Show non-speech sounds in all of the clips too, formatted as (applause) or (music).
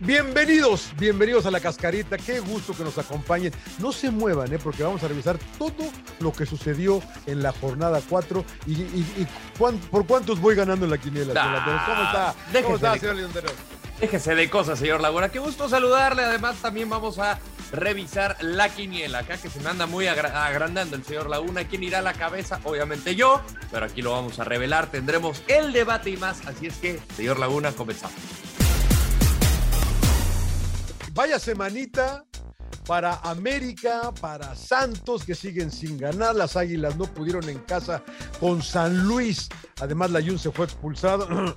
Bienvenidos, bienvenidos a la cascarita. Qué gusto que nos acompañen. No se muevan, ¿eh? porque vamos a revisar todo lo que sucedió en la jornada 4 y, y- y cuán- por cuántos voy ganando en la quiniela. Landeros. ¿Cómo está? déjese ¿Cómo está, de- señor? Déjese de cosas, señor Laguna. Qué gusto saludarle. Además, también vamos a revisar la quiniela. Acá que se me anda muy agra- agrandando el señor Laguna. ¿Quién irá a la cabeza? Obviamente yo, pero aquí lo vamos a revelar. Tendremos el debate y más. Así es que, señor Laguna, comenzamos. Vaya semanita para América, para Santos que siguen sin ganar. Las Águilas no pudieron en casa con San Luis. Además, la Jun se fue expulsado, (clears throat)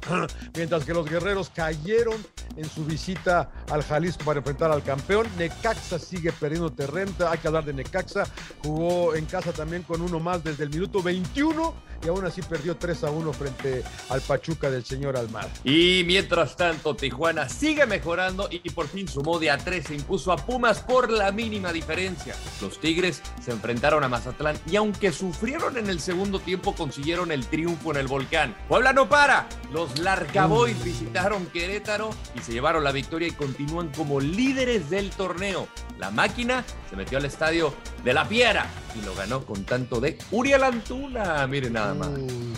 mientras que los guerreros cayeron en su visita al Jalisco para enfrentar al campeón. Necaxa sigue perdiendo terreno. Hay que hablar de Necaxa. Jugó en casa también con uno más desde el minuto 21 y aún así perdió 3 a 1 frente al Pachuca del señor Almada. Y mientras tanto, Tijuana sigue mejorando y por fin sumó de a 3 se impuso a Pumas por la mínima diferencia. Los Tigres se enfrentaron a Mazatlán y aunque sufrieron en el segundo tiempo, consiguieron el triunfo en el volcán. Puebla no para. Los Larcaboys visitaron Querétaro y se llevaron la victoria y continúan como líderes del torneo. La máquina se metió al estadio de La Piedra y lo ganó con tanto de Uriel Antuna. Miren nada más. Mm.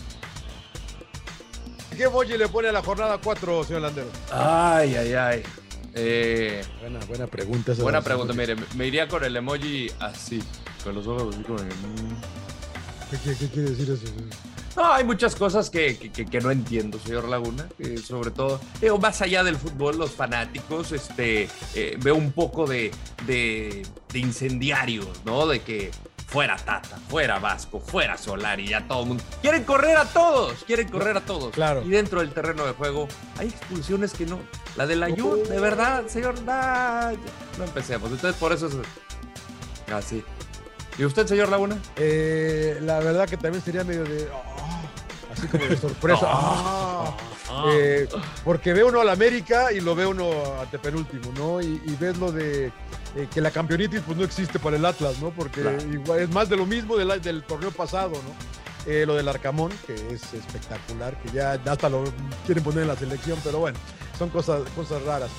¿Qué bolle le pone a la jornada 4, señor Landero? Ay, ay, ay. Eh, Buena, buena pregunta. esa Buena pregunta, mire, me iría con el emoji así, con los ojos así como... ¿Qué, qué- quiere decir eso? No, hay muchas cosas que, que- no entiendo, señor Laguna, que sobre todo, más allá del fútbol, los fanáticos, este, eh, veo un poco de, de, de incendiarios, ¿no? De que fuera Tata, fuera Vasco, fuera Solari, ya todo el mundo. Quieren correr a todos, quieren correr a todos. Claro. Y dentro del terreno de juego hay expulsiones que no. La de la No. de verdad, señor, nah, no empecemos. Entonces, por eso es así. ¿Y usted, señor Laguna? Eh, la verdad que también sería medio de. ah, así como de sorpresa. (laughs) ah, eh, porque ve uno al América y lo ve uno a penúltimo, ¿no? Y, y ves lo de eh, que la campeonitis pues no existe para el Atlas, ¿no? Porque Claro. igual es más de lo mismo del, del torneo pasado, ¿no? Eh, lo del Arcamón, que es espectacular, que ya, hasta lo quieren poner en la selección, pero bueno, son cosas, cosas raras.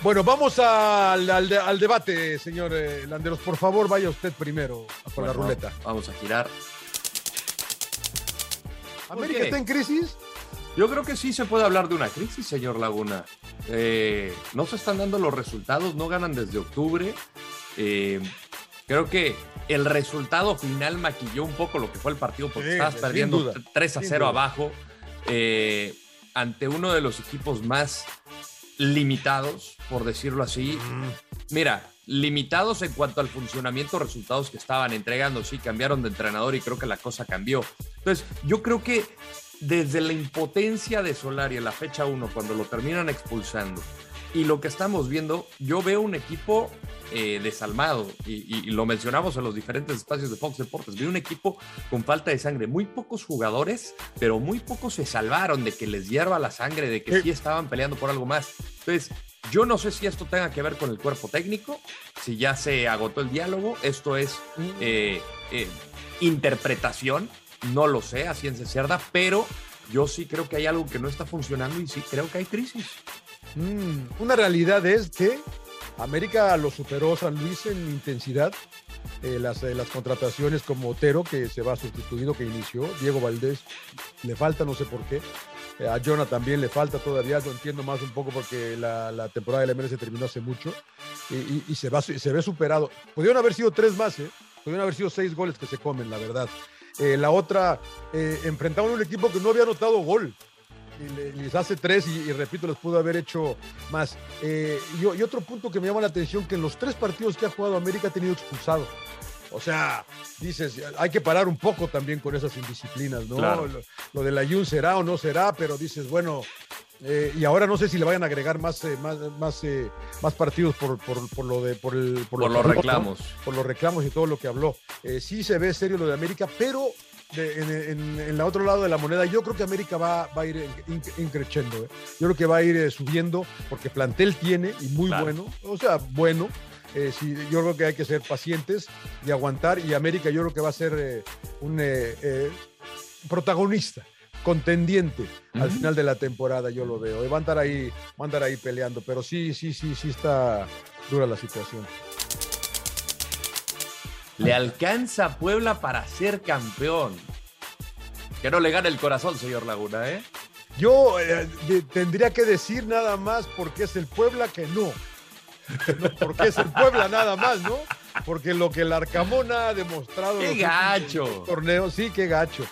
Bueno, vamos al, al de- al debate, señor eh, Landeros. Por favor, vaya usted primero con la Bueno, ruleta. Vamos a girar. ¿Por ¿América está en crisis? Yo creo que sí se puede hablar de una crisis, señor Laguna. Eh, no se están dando los resultados, no ganan desde octubre. Eh, creo que el resultado final maquilló un poco lo que fue el partido porque Sí, estabas perdiendo duda, 3 a sin 0 duda. abajo eh, ante uno de los equipos más limitados, por decirlo así. Mira, limitados en cuanto al funcionamiento, resultados que estaban entregando. Sí, cambiaron de entrenador y creo que la cosa cambió. Entonces, yo creo que desde la impotencia de Solari en la fecha 1, cuando lo terminan expulsando, y lo que estamos viendo, yo veo un equipo eh, desalmado, y, y- y lo mencionamos en los diferentes espacios de Fox Deportes, veo un equipo con falta de sangre, muy pocos jugadores, pero muy pocos se salvaron de que les hierva la sangre, de que Sí. sí estaban peleando por algo más. Entonces, yo no sé si esto tenga que ver con el cuerpo técnico, si ya se agotó el diálogo, esto es eh, eh, interpretación, no lo sé a ciencia cierta, pero yo sí creo que hay algo que no está funcionando y sí creo que hay crisis. Mm, una realidad es que América lo superó San Luis en intensidad. Eh, las, eh, las contrataciones como Otero, que se va sustituido, que inició, Diego Valdés, le falta, no sé por qué. Eh, a Jonah también le falta todavía, lo entiendo más un poco porque la, la temporada del MLS terminó hace mucho y, se, va, se ve superado. Pudieron haber sido tres más, ¿eh? Haber sido seis goles que se comen, la verdad. Eh, la otra, eh, enfrentaron a un equipo que no había anotado gol y le- les hace tres y, y repito, les pudo haber hecho más. Eh, y, y otro punto que me llama la atención, que en los tres partidos que ha jugado América ha tenido expulsado. O sea, dices, hay que parar un poco también con esas indisciplinas, ¿no? Claro. Lo, lo de la Jun será o no será, pero dices, bueno, eh, y ahora no sé si le vayan a agregar más, eh, más, más, eh, más partidos por, por, por lo de por el Por lo los reclamos. por los reclamos y todo lo que habló. Sí se ve serio lo de América, pero de- en, en, en la otro lado de la moneda, yo creo que América va, va a ir in- increciendo. ¿eh? Yo creo que va a ir subiendo porque plantel tiene y muy Claro. bueno, o sea, bueno. Eh, sí, yo creo que hay que ser pacientes y aguantar. Y América, yo creo que va a ser eh, un eh, protagonista, contendiente al final de la temporada. Yo lo veo. Eh, Va a andar ahí, va a andar ahí peleando, pero sí, sí, sí, sí está dura la situación. Le alcanza a Puebla para ser campeón. Que no le gane el corazón, señor Laguna, ¿eh? Yo eh, tendría que decir nada más porque es el Puebla que no. (laughs) No, porque es el Puebla nada más, ¿no? Porque lo que el Arcamón ha demostrado. en ¡Qué los últimos gacho! dos Torneos, sí, qué gacho.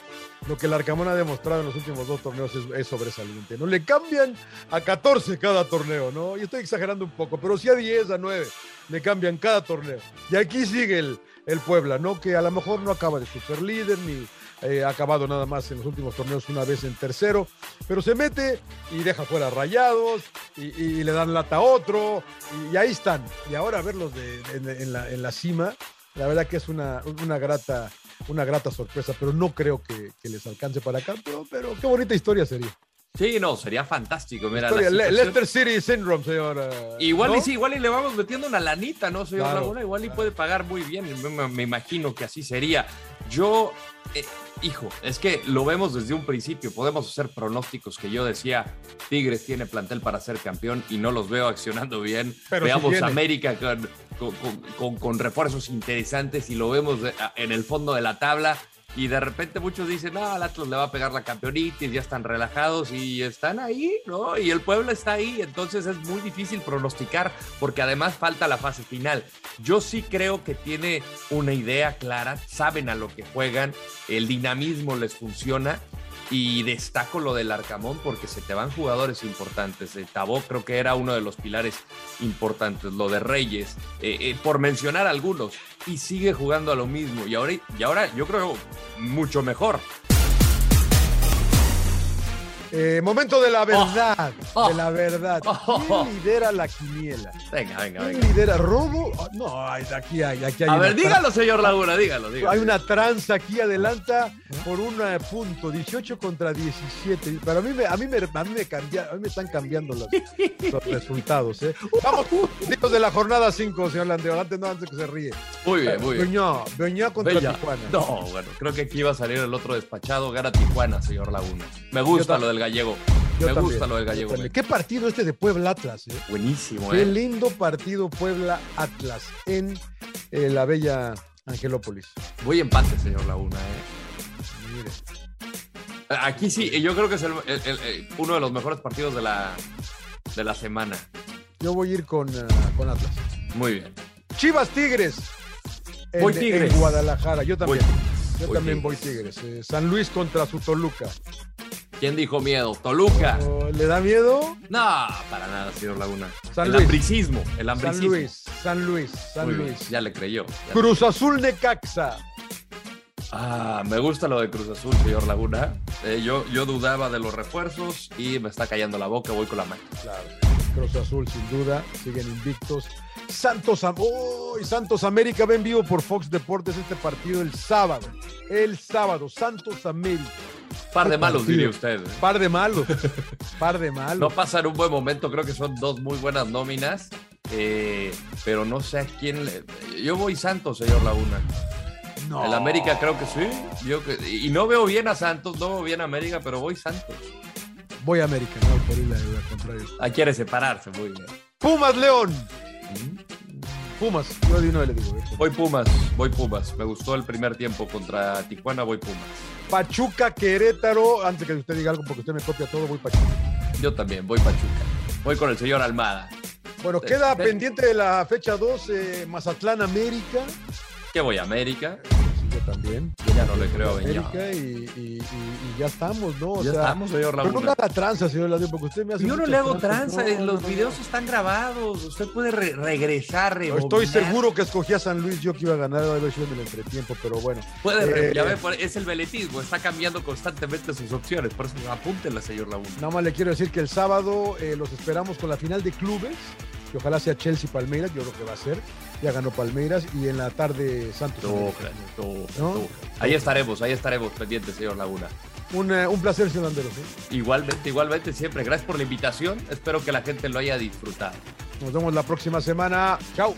Lo que el Arcamón ha demostrado en los últimos dos torneos es, es sobresaliente, ¿no? Le cambian a 14 cada torneo, ¿no? Y estoy exagerando un poco, pero sí a 10, a 9. Le cambian cada torneo. Y aquí sigue el, el Puebla, ¿no? Que a lo mejor no acaba de super líder ni eh, ha acabado nada más en los últimos torneos una vez en tercero, pero se mete y deja fuera rayados y, le dan lata a otro y, ahí están. Y ahora verlos en, la, en la cima, la verdad que es una, grata una grata sorpresa, pero no creo que, que les alcance para acá, pero, pero qué bonita historia sería. Sí, no, sería fantástico. Mira, la Leicester City Syndrome, señor. eh, Igual ¿no? y sí, igual y le vamos metiendo una lanita, ¿no, señor Claro, Laguna? Igual y puede pagar muy bien. Me, imagino que así sería. Yo, eh, hijo, es que lo vemos desde un principio. Podemos hacer pronósticos que yo decía, Tigres tiene plantel para ser campeón y no los veo accionando bien. Pero Veamos. América con, con- con- con- con refuerzos interesantes y lo vemos en el fondo de la tabla. Y de repente muchos dicen, no, al Atlas le va a pegar la campeonitis, ya están relajados y están ahí, ¿no? Y el pueblo está ahí, entonces es muy difícil pronosticar porque además falta la fase final. Yo sí creo que tiene una idea clara, saben a lo que juegan, el dinamismo les funciona y destaco lo del Arcamón porque se te van jugadores importantes. Eh, Tabó creo que era uno de los pilares importantes, lo de Reyes, eh, eh, por mencionar algunos, y sigue jugando a lo mismo. Y ahora, y ahora yo creo mucho mejor. Eh, momento de la verdad, Oh. de la verdad. Oh. ¿Quién lidera la quiniela? Venga, venga, ¿Quién venga. lidera robo? No, aquí hay, aquí hay A una ver, dígalo, señor Laguna, dígalo, dígalo. Hay una tranza aquí, adelanta por un eh, punto, 18 contra 17. Pero a mí me, a mí me, a mí me, cambia- a mí me están cambiando los, (laughs) los resultados. ¿eh? Vamos, dios de la jornada 5, señor Landeo. Antes no, antes que se ríe. Muy bien, muy bien. Beñá contra Bella. Tijuana. No, bueno, creo que aquí iba a salir el otro despachado, gana Tijuana, señor Laguna. Me gusta lo del gallego. Yo Me también, gusta lo del gallego. güey. Qué partido este de Puebla Atlas, ¿eh? Buenísimo, Qué ¿eh? lindo partido Puebla Atlas en eh, la bella Angelópolis. Voy empate, señor Laguna, ¿eh? Mire. Aquí sí, yo creo que es el- el- el- el- uno de los mejores partidos de la, de la semana. Yo voy a ir con, eh, con Atlas. Muy bien. Chivas Tigres. En, Voy Tigres. en Guadalajara. Yo también. Yo voy también Tigres. voy Tigres. Eh, San Luis contra su Toluca. ¿Quién dijo miedo? ¿Toluca? Oh, ¿Le da miedo? No, para nada, señor Laguna. San el Luis. hambricismo, el San. Luis, San Luis, San Muy bien, Luis. Ya le creyó. ya. Cruz Azul Necaxa. Ah, me gusta lo de Cruz Azul, señor Laguna. Eh, yo, yo dudaba de los refuerzos y me está callando la boca, voy con la mano. Claro. Cruz Azul, sin duda, siguen invictos. Santos, ¡Uy! Santos América va en vivo por Fox Deportes este partido el sábado. El sábado, Santos América. Par de malos, diría usted. ¿eh? Par de malos. Par de malos. No pasan un buen momento, creo que son dos muy buenas nóminas, eh, pero no sé a quién. le- Yo voy Santos, señor Laguna. No. El América creo que sí. Yo que- y no veo bien a Santos, no veo bien a América, pero voy Santos. Voy a América, no por ir al contrario. Ah, quiere separarse, muy bien. Pumas León. Pumas. Yo de vez le digo. eh. Voy Pumas, voy Pumas. Me gustó el primer tiempo contra Tijuana, voy Pumas. Pachuca Querétaro. Antes que usted diga algo porque usted me copia todo, voy Pachuca. Yo también, voy Pachuca. Voy con el señor Almada. Bueno, queda pendiente de la fecha 2, Mazatlán América. ¿Qué voy? América. Sí, yo también. Ya no le creo a América y, y- y- y ya estamos, ¿no? O Ya sea, estamos, señor pero no me haga tranza, señor Laguna, porque usted me hace Yo no le hago tranza, No, los no, videos no. están grabados, usted puede re- regresar, Estoy rebobinar. seguro que escogí a San Luis, yo que iba a ganar a en el entretiempo, pero bueno. Puede, Eh, ya ve, es el veletismo, está cambiando constantemente sus opciones, por eso apúntenla, señor Laguna. Nada más le quiero decir que el sábado eh, los esperamos con la final de clubes, que ojalá sea Chelsea-Palmeiras, yo creo que va a ser. Ya ganó Palmeiras y en la tarde Santos. Tú. Ahí estaremos, ahí estaremos pendientes, señor Laguna. Un, eh, un placer, señor Landeros. ¿eh? Igualmente, igualmente, siempre. Gracias por la invitación. Espero que la gente lo haya disfrutado. Nos vemos la próxima semana. Chao.